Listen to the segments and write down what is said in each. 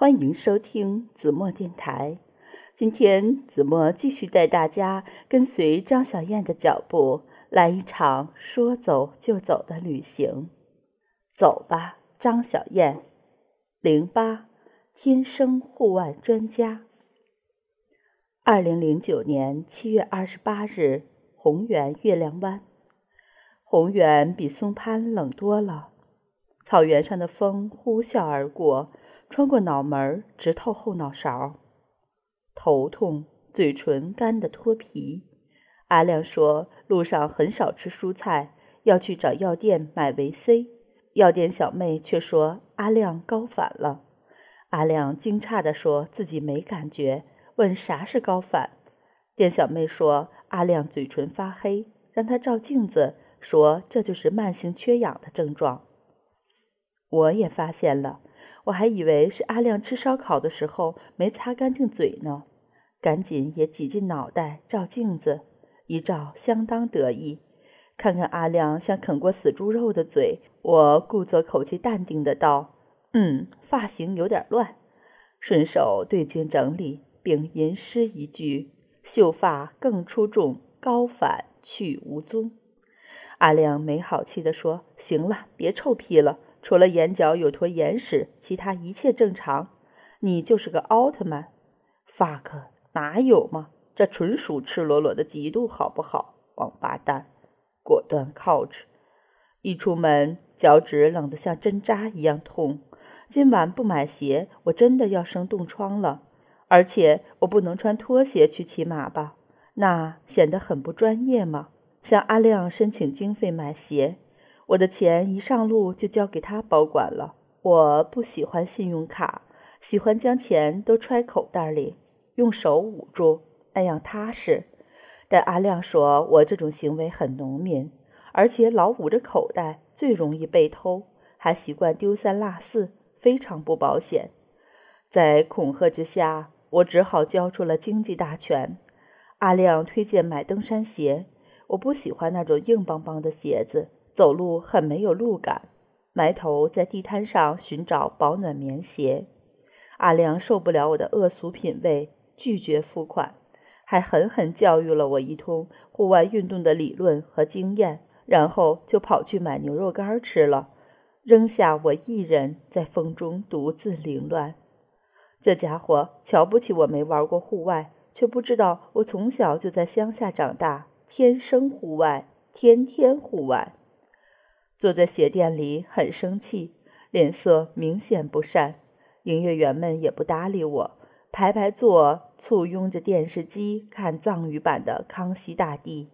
欢迎收听子墨电台。今天子墨继续带大家跟随张小燕的脚步，来一场说走就走的旅行。走吧，张小燕。零八，天生户外专家。二零零九年七月二十八日，红原月亮湾。红原比松潘冷多了，草原上的风呼啸而过。穿过脑门，直透后脑勺，头痛，嘴唇干得脱皮。阿亮说：“路上很少吃蔬菜，要去找药店买维 C。”药店小妹却说：“阿亮高反了。”阿亮惊诧地说自己没感觉，问啥是高反。店小妹说：“阿亮嘴唇发黑，让他照镜子，说这就是慢性缺氧的症状。”我也发现了。我还以为是阿亮吃烧烤的时候没擦干净嘴呢，赶紧也挤进脑袋照镜子，一照相当得意。看看阿亮像啃过死猪肉的嘴，我故作口气淡定的道：“嗯，发型有点乱。”顺手对镜整理，并吟诗一句：“秀发更出众，高反去无踪。”阿亮没好气的说：“行了，别臭屁了。”除了眼角有坨眼屎，其他一切正常。你就是个奥特曼，fuck 哪有嘛？这纯属赤裸裸的嫉妒，好不好？王八蛋！果断 couch。一出门，脚趾冷得像针扎一样痛。今晚不买鞋，我真的要生冻疮了。而且我不能穿拖鞋去骑马吧？那显得很不专业嘛。向阿亮申请经费买鞋。我的钱一上路就交给他保管了。我不喜欢信用卡，喜欢将钱都揣口袋里，用手捂住，那样踏实。但阿亮说我这种行为很农民，而且老捂着口袋最容易被偷，还习惯丢三落四，非常不保险。在恐吓之下，我只好交出了经济大权。阿亮推荐买登山鞋，我不喜欢那种硬邦邦的鞋子。走路很没有路感，埋头在地摊上寻找保暖棉鞋。阿良受不了我的恶俗品味，拒绝付款，还狠狠教育了我一通户外运动的理论和经验，然后就跑去买牛肉干吃了，扔下我一人在风中独自凌乱。这家伙瞧不起我没玩过户外，却不知道我从小就在乡下长大，天生户外，天天户外。坐在鞋店里很生气，脸色明显不善。营业员们也不搭理我，排排坐，簇拥着电视机看藏语版的《康熙大帝》。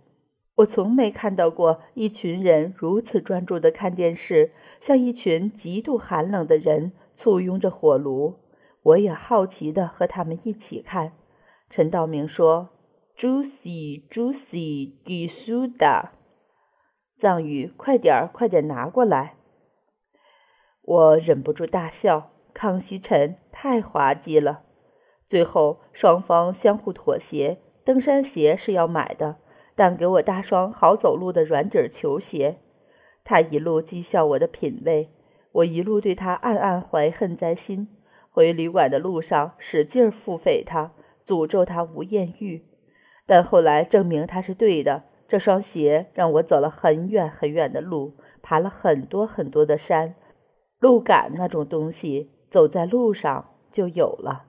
我从没看到过一群人如此专注地看电视，像一群极度寒冷的人簇拥着火炉。我也好奇地和他们一起看。陈道明说：“Juicy, juicy, g i s u d a 藏语，快点，快点拿过来！我忍不住大笑。康熙臣太滑稽了。最后，双方相互妥协。登山鞋是要买的，但给我搭双好走路的软底球鞋。他一路讥笑我的品味，我一路对他暗暗怀恨在心。回旅馆的路上，使劲腹诽他，诅咒他无艳遇。但后来证明他是对的。这双鞋让我走了很远很远的路，爬了很多很多的山，路感那种东西，走在路上就有了。